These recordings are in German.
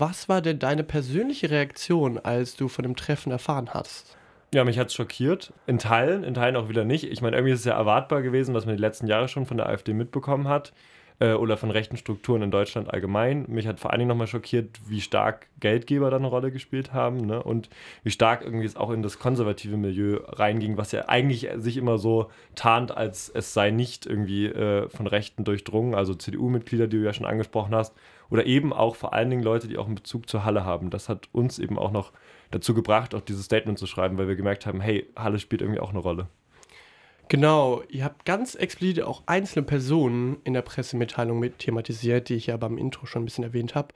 was war denn deine persönliche Reaktion, als du von dem Treffen erfahren hast? Ja, mich hat es schockiert. In Teilen, in Teilen auch wieder nicht. Ich meine, irgendwie ist es ja erwartbar gewesen, was man die letzten Jahre schon von der AfD mitbekommen hat äh, oder von rechten Strukturen in Deutschland allgemein. Mich hat vor allen Dingen nochmal schockiert, wie stark Geldgeber da eine Rolle gespielt haben ne? und wie stark irgendwie es auch in das konservative Milieu reinging, was ja eigentlich sich immer so tarnt, als es sei nicht irgendwie äh, von Rechten durchdrungen, also CDU-Mitglieder, die du ja schon angesprochen hast, oder eben auch vor allen Dingen Leute, die auch einen Bezug zur Halle haben. Das hat uns eben auch noch dazu gebracht, auch dieses Statement zu schreiben, weil wir gemerkt haben, hey, Halle spielt irgendwie auch eine Rolle. Genau, ihr habt ganz explizit auch einzelne Personen in der Pressemitteilung mit thematisiert, die ich ja beim Intro schon ein bisschen erwähnt habe.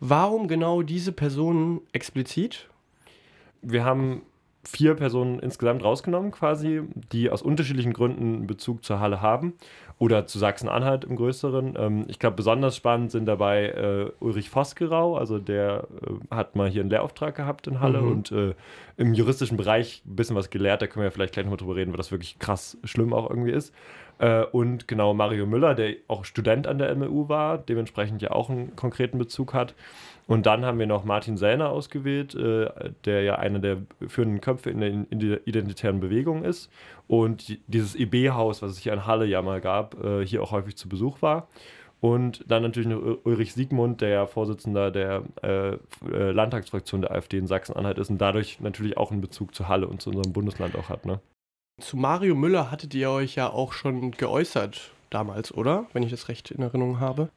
Warum genau diese Personen explizit? Wir haben vier Personen insgesamt rausgenommen, quasi, die aus unterschiedlichen Gründen Bezug zur Halle haben oder zu Sachsen-Anhalt im Größeren. Ähm, ich glaube, besonders spannend sind dabei äh, Ulrich Vosgerau, also der äh, hat mal hier einen Lehrauftrag gehabt in Halle mhm. und äh, im juristischen Bereich ein bisschen was gelehrt. Da können wir ja vielleicht gleich nochmal drüber reden, weil das wirklich krass schlimm auch irgendwie ist. Äh, und genau Mario Müller, der auch Student an der MLU war, dementsprechend ja auch einen konkreten Bezug hat. Und dann haben wir noch Martin Sellner ausgewählt, äh, der ja einer der führenden Köpfe in der, identitären Bewegung ist und dieses EB-Haus, was es hier in Halle ja mal gab, äh, hier auch häufig zu Besuch war. Und dann natürlich noch Ulrich Siegmund, der ja Vorsitzender der äh Landtagsfraktion der AfD in Sachsen-Anhalt ist und dadurch natürlich auch einen Bezug zu Halle und zu unserem Bundesland auch hat. Ne? Zu Mario Müller hattet ihr euch ja auch schon geäußert damals, oder? Wenn ich das recht in Erinnerung habe.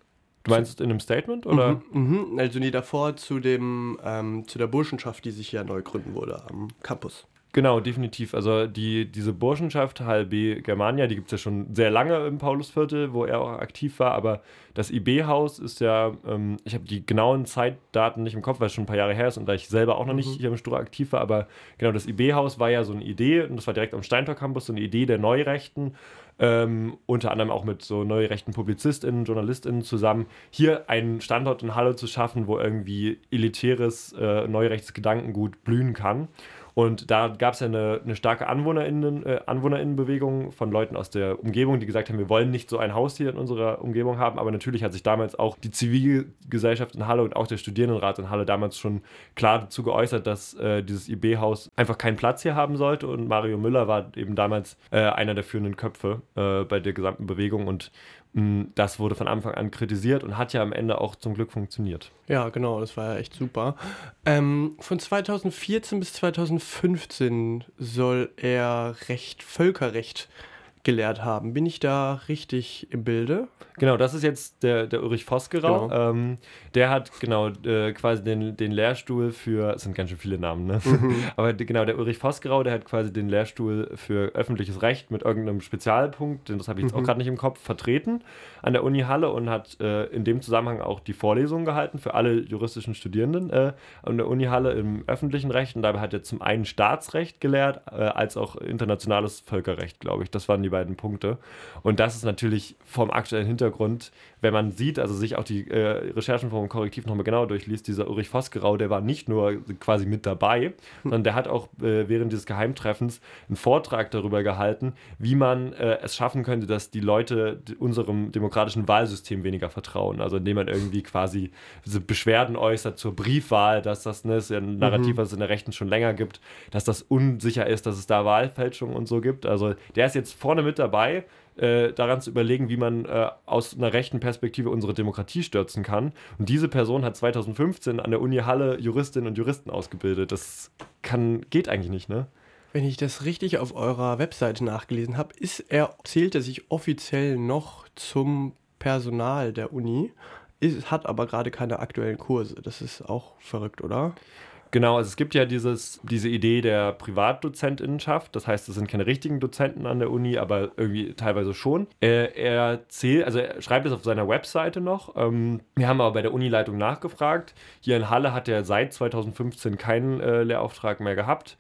Du meinst in einem Statement oder? Mhm, mh. Also nee, davor zu dem ähm, zu der Burschenschaft, die sich ja neu gründen wurde am Campus. Genau, definitiv. Also die, diese Burschenschaft HLB Germania, die gibt es ja schon sehr lange im Paulusviertel, wo er auch aktiv war, aber das IB-Haus ist ja, ähm, ich habe die genauen Zeitdaten nicht im Kopf, weil es schon ein paar Jahre her ist und da ich selber auch noch nicht mhm. hier im Stura aktiv war, aber genau, das IB-Haus war ja so eine Idee und das war direkt am Steintor Campus, so eine Idee der Neurechten, ähm, unter anderem auch mit so neurechten PublizistInnen, JournalistInnen zusammen, hier einen Standort in Halle zu schaffen, wo irgendwie elitäres, äh, neurechtes Gedankengut blühen kann. Und da gab es ja eine, eine starke AnwohnerInnen, äh, AnwohnerInnenbewegung von Leuten aus der Umgebung, die gesagt haben, wir wollen nicht so ein Haus hier in unserer Umgebung haben. Aber natürlich hat sich damals auch die Zivilgesellschaft in Halle und auch der Studierendenrat in Halle damals schon klar dazu geäußert, dass äh, dieses IB-Haus einfach keinen Platz hier haben sollte. Und Mario Müller war eben damals äh, einer der führenden Köpfe äh, bei der gesamten Bewegung und das wurde von Anfang an kritisiert und hat ja am Ende auch zum Glück funktioniert. Ja, genau, das war ja echt super. Ähm, von 2014 bis 2015 soll er Recht, Völkerrecht gelehrt haben. Bin ich da richtig im Bilde? Genau, das ist jetzt der, der Ulrich Vosgerau. Genau. Ähm, der hat genau äh, quasi den, den Lehrstuhl für, es sind ganz schön viele Namen, ne? Mhm. Aber genau, der Ulrich Vosgerau, der hat quasi den Lehrstuhl für öffentliches Recht mit irgendeinem Spezialpunkt, das habe ich jetzt mhm. auch gerade nicht im Kopf, vertreten an der Uni Halle und hat äh, in dem Zusammenhang auch die Vorlesungen gehalten für alle juristischen Studierenden äh, an der Uni Halle im öffentlichen Recht. Und dabei hat er zum einen Staatsrecht gelehrt, äh, als auch internationales Völkerrecht, glaube ich. Das waren die beiden Punkte. Und das ist natürlich vom aktuellen Hintergrund, wenn man sieht, also sich auch die äh, Recherchen vom Korrektiv nochmal genau durchliest, dieser Ulrich Vosgerau, der war nicht nur quasi mit dabei, hm. sondern der hat auch äh, während dieses Geheimtreffens einen Vortrag darüber gehalten, wie man äh, es schaffen könnte, dass die Leute unserem demokratischen Wahlsystem weniger vertrauen. Also indem man irgendwie quasi diese Beschwerden äußert zur Briefwahl, dass das, ne, ist ja ein Narrativ, mhm. was es in der Rechten schon länger gibt, dass das unsicher ist, dass es da Wahlfälschungen und so gibt. Also der ist jetzt vorne mit dabei, äh, daran zu überlegen, wie man äh, aus einer rechten Perspektive unsere Demokratie stürzen kann. Und diese Person hat 2015 an der Uni Halle Juristinnen und Juristen ausgebildet. Das kann, geht eigentlich nicht, ne? Wenn ich das richtig auf eurer Webseite nachgelesen habe, ist er, zählt er sich offiziell noch zum Personal der Uni, ist, hat aber gerade keine aktuellen Kurse. Das ist auch verrückt, oder? Genau, also es gibt ja dieses, diese Idee der Privatdozentinnenschaft. Das heißt, es sind keine richtigen Dozenten an der Uni, aber irgendwie teilweise schon. Er, er zählt, also er schreibt es auf seiner Webseite noch. Ähm, wir haben aber bei der Unileitung nachgefragt. Hier in Halle hat er seit 2015 keinen äh, Lehrauftrag mehr gehabt.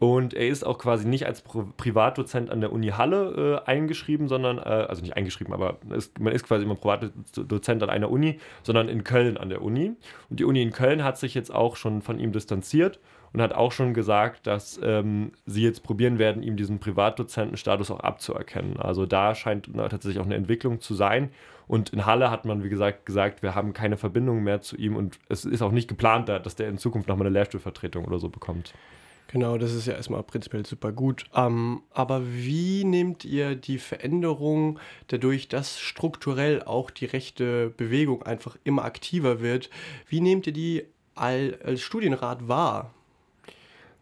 Und er ist auch quasi nicht als Pri Privatdozent an der Uni Halle äh, eingeschrieben, sondern, äh, also nicht eingeschrieben, aber ist, man ist quasi immer Privatdozent an einer Uni, sondern in Köln an der Uni. Und die Uni in Köln hat sich jetzt auch schon von ihm distanziert und hat auch schon gesagt, dass ähm, sie jetzt probieren werden, ihm diesen Privatdozentenstatus auch abzuerkennen. Also da scheint tatsächlich auch eine Entwicklung zu sein. Und in Halle hat man, wie gesagt, gesagt, wir haben keine Verbindung mehr zu ihm und es ist auch nicht geplant, dass der in Zukunft nochmal eine Lehrstuhlvertretung oder so bekommt. Genau, das ist ja erstmal prinzipiell super gut. Ähm, aber wie nehmt ihr die Veränderung dadurch, dass strukturell auch die rechte Bewegung einfach immer aktiver wird, wie nehmt ihr die als Studienrat wahr?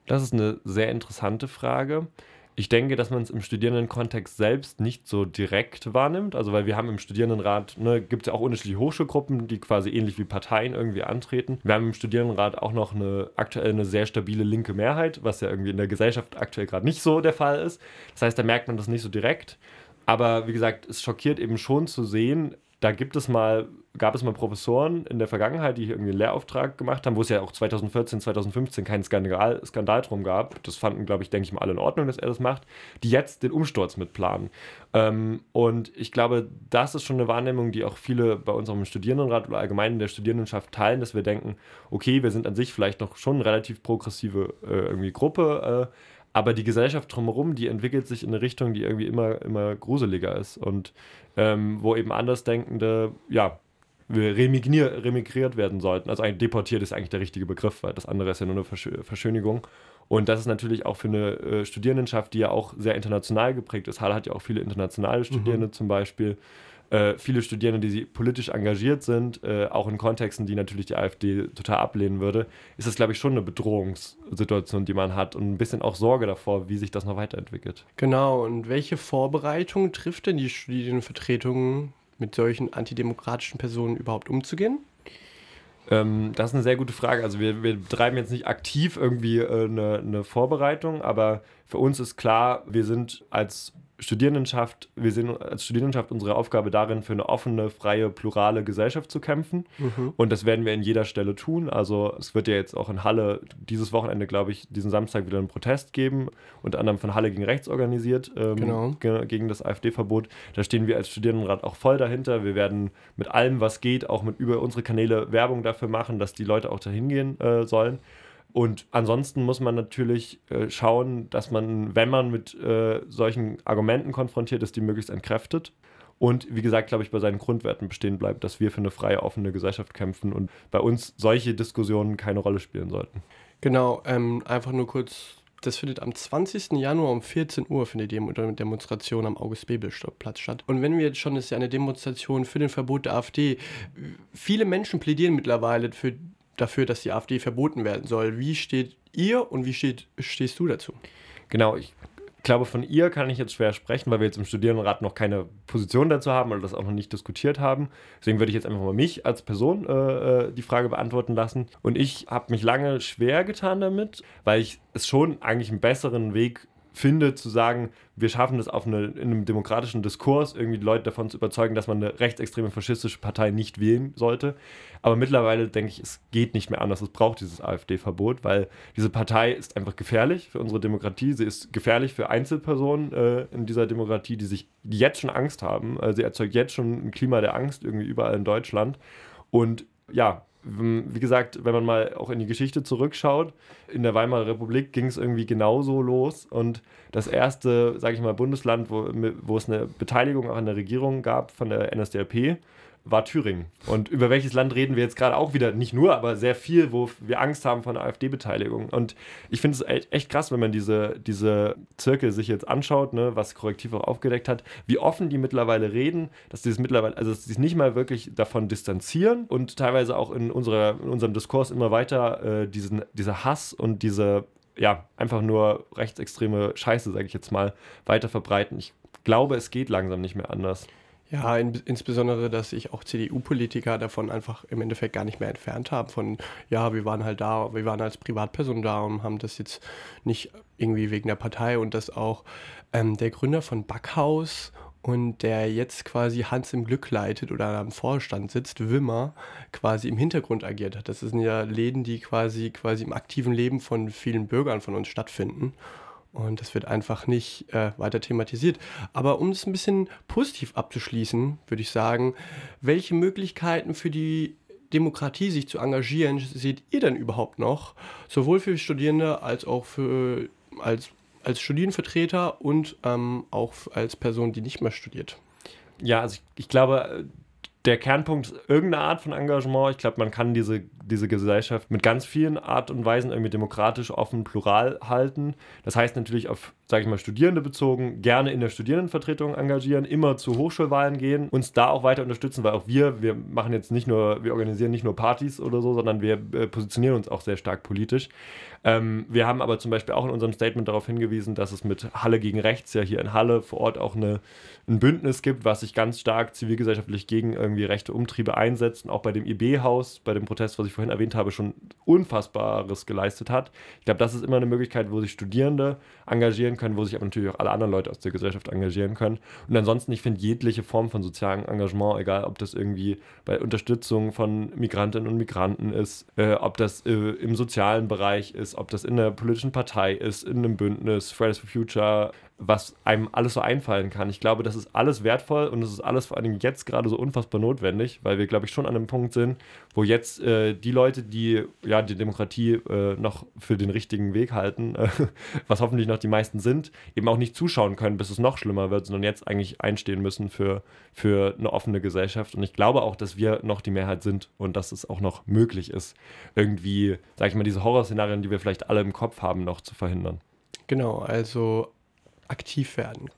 Das ist eine sehr interessante Frage. Ich denke, dass man es im Studierendenkontext selbst nicht so direkt wahrnimmt. Also, weil wir haben im Studierendenrat, ne, gibt es ja auch unterschiedliche Hochschulgruppen, die quasi ähnlich wie Parteien irgendwie antreten. Wir haben im Studierendenrat auch noch eine aktuell eine sehr stabile linke Mehrheit, was ja irgendwie in der Gesellschaft aktuell gerade nicht so der Fall ist. Das heißt, da merkt man das nicht so direkt. Aber wie gesagt, es schockiert eben schon zu sehen, da gibt es mal, gab es mal Professoren in der Vergangenheit, die irgendwie einen Lehrauftrag gemacht haben, wo es ja auch 2014, 2015 keinen Skandal, Skandal drum gab. Das fanden, glaube ich, denke ich mal alle in Ordnung, dass er das macht, die jetzt den Umsturz mitplanen. Ähm, und ich glaube, das ist schon eine Wahrnehmung, die auch viele bei uns auch im Studierendenrat oder allgemein in der Studierendenschaft teilen, dass wir denken, okay, wir sind an sich vielleicht noch schon eine relativ progressive äh, irgendwie Gruppe, äh, aber die Gesellschaft drumherum, die entwickelt sich in eine Richtung, die irgendwie immer, immer gruseliger ist. Und ähm, wo eben Andersdenkende, ja, remigriert werden sollten. Also eigentlich deportiert ist eigentlich der richtige Begriff, weil das andere ist ja nur eine Versch Verschönigung. Und das ist natürlich auch für eine äh, Studierendenschaft, die ja auch sehr international geprägt ist. Halle hat ja auch viele internationale Studierende mhm. zum Beispiel äh, viele Studierende, die politisch engagiert sind, äh, auch in Kontexten, die natürlich die AfD total ablehnen würde, ist das, glaube ich, schon eine Bedrohungssituation, die man hat und ein bisschen auch Sorge davor, wie sich das noch weiterentwickelt. Genau, und welche Vorbereitungen trifft denn die Studienvertretung mit solchen antidemokratischen Personen überhaupt umzugehen? Ähm, das ist eine sehr gute Frage. Also wir, wir betreiben jetzt nicht aktiv irgendwie äh, eine, eine Vorbereitung, aber für uns ist klar, wir sind als Studierendenschaft, wir sehen als Studierendenschaft unsere Aufgabe darin, für eine offene, freie, plurale Gesellschaft zu kämpfen. Mhm. Und das werden wir in jeder Stelle tun. Also es wird ja jetzt auch in Halle dieses Wochenende, glaube ich, diesen Samstag wieder einen Protest geben, unter anderem von Halle gegen Rechts organisiert, ähm, genau. ge gegen das AfD-Verbot. Da stehen wir als Studierendenrat auch voll dahinter. Wir werden mit allem, was geht, auch mit über unsere Kanäle Werbung dafür machen, dass die Leute auch dahin gehen äh, sollen. Und ansonsten muss man natürlich äh, schauen, dass man, wenn man mit äh, solchen Argumenten konfrontiert ist, die möglichst entkräftet. Und wie gesagt, glaube ich, bei seinen Grundwerten bestehen bleibt, dass wir für eine freie, offene Gesellschaft kämpfen und bei uns solche Diskussionen keine Rolle spielen sollten. Genau, ähm, einfach nur kurz das findet am 20. Januar um 14 Uhr findet die Demonstration am August-Bebel-Platz statt. Und wenn wir jetzt schon, das ist ja eine Demonstration für den Verbot der AfD. Viele Menschen plädieren mittlerweile für dafür, dass die AfD verboten werden soll. Wie steht ihr und wie steht, stehst du dazu? Genau, ich glaube, von ihr kann ich jetzt schwer sprechen, weil wir jetzt im Studierendenrat noch keine Position dazu haben oder das auch noch nicht diskutiert haben. Deswegen würde ich jetzt einfach mal mich als Person äh, äh die Frage beantworten lassen. Und ich habe mich lange schwer getan damit, weil ich es schon eigentlich einen besseren Weg finde, zu sagen, wir schaffen es auf eine, in einem demokratischen Diskurs, irgendwie die Leute davon zu überzeugen, dass man eine rechtsextreme faschistische Partei nicht wählen sollte. Aber mittlerweile denke ich, es geht nicht mehr anders. Es braucht dieses AfD-Verbot, weil diese Partei ist einfach gefährlich für unsere Demokratie. Sie ist gefährlich für Einzelpersonen äh, in dieser Demokratie, die sich jetzt schon Angst haben. Äh, sie erzeugt jetzt schon ein Klima der Angst irgendwie überall in Deutschland. Und ja, wie gesagt, wenn man mal auch in die Geschichte zurückschaut, in der Weimarer Republik ging es irgendwie genauso los. Und das erste, sage ich mal, Bundesland, wo, wo es eine Beteiligung auch an der Regierung gab von der NSDAP, war Thüringen. Und über welches Land reden wir jetzt gerade auch wieder? Nicht nur, aber sehr viel, wo wir Angst haben von AfD-Beteiligung. Und ich finde es echt krass, wenn man diese, diese Zirkel sich jetzt anschaut, ne, was Korrektiv auch aufgedeckt hat, wie offen die mittlerweile reden, dass sie es mittlerweile, also dass sie sich nicht mal wirklich davon distanzieren und teilweise auch in, unserer, in unserem Diskurs immer weiter äh, diesen, dieser Hass und diese, ja, einfach nur rechtsextreme Scheiße, sage ich jetzt mal, weiter verbreiten. Ich glaube, es geht langsam nicht mehr anders. Ja, in, insbesondere, dass sich auch CDU-Politiker davon einfach im Endeffekt gar nicht mehr entfernt haben. Von, ja, wir waren halt da, wir waren als Privatperson da und haben das jetzt nicht irgendwie wegen der Partei und dass auch ähm, der Gründer von Backhaus und der jetzt quasi Hans im Glück leitet oder am Vorstand sitzt, Wimmer, quasi im Hintergrund agiert hat. Das sind ja Läden, die quasi, quasi im aktiven Leben von vielen Bürgern von uns stattfinden. Und das wird einfach nicht äh, weiter thematisiert. Aber um es ein bisschen positiv abzuschließen, würde ich sagen, welche Möglichkeiten für die Demokratie, sich zu engagieren, seht ihr denn überhaupt noch? Sowohl für Studierende als auch für, als, als Studienvertreter und ähm, auch als Person, die nicht mehr studiert. Ja, also ich, ich glaube, der Kernpunkt ist irgendeine Art von Engagement. Ich glaube, man kann diese, diese Gesellschaft mit ganz vielen Art und Weisen irgendwie demokratisch, offen, plural halten. Das heißt natürlich auf, sage ich mal, Studierende bezogen, gerne in der Studierendenvertretung engagieren, immer zu Hochschulwahlen gehen, uns da auch weiter unterstützen, weil auch wir, wir machen jetzt nicht nur, wir organisieren nicht nur Partys oder so, sondern wir äh, positionieren uns auch sehr stark politisch. Ähm, wir haben aber zum Beispiel auch in unserem Statement darauf hingewiesen, dass es mit Halle gegen Rechts ja hier in Halle vor Ort auch eine, ein Bündnis gibt, was sich ganz stark zivilgesellschaftlich gegen irgendwie rechte Umtriebe einsetzt und auch bei dem IB-Haus, bei dem Protest, was ich vorhin erwähnt habe, schon Unfassbares geleistet hat. Ich glaube, das ist immer eine Möglichkeit, wo sich Studierende engagieren können, wo sich aber natürlich auch alle anderen Leute aus der Gesellschaft engagieren können. Und ansonsten, ich finde jegliche Form von sozialem Engagement, egal ob das irgendwie bei Unterstützung von Migrantinnen und Migranten ist, äh, ob das äh, im sozialen Bereich ist, ob das in einer politischen Partei ist, in einem Bündnis, Fridays for Future, was einem alles so einfallen kann. Ich glaube, das ist alles wertvoll und es ist alles vor allem jetzt gerade so unfassbar notwendig, weil wir, glaube ich, schon an einem Punkt sind, wo jetzt äh, die Leute, die ja die Demokratie äh, noch für den richtigen Weg halten, äh, was hoffentlich noch die meisten sind, eben auch nicht zuschauen können, bis es noch schlimmer wird, sondern jetzt eigentlich einstehen müssen für, für eine offene Gesellschaft. Und ich glaube auch, dass wir noch die Mehrheit sind und dass es auch noch möglich ist, irgendwie, sag ich mal, diese Horrorszenarien, die wir vielleicht alle im Kopf haben, noch zu verhindern. Genau, also aktiv werden.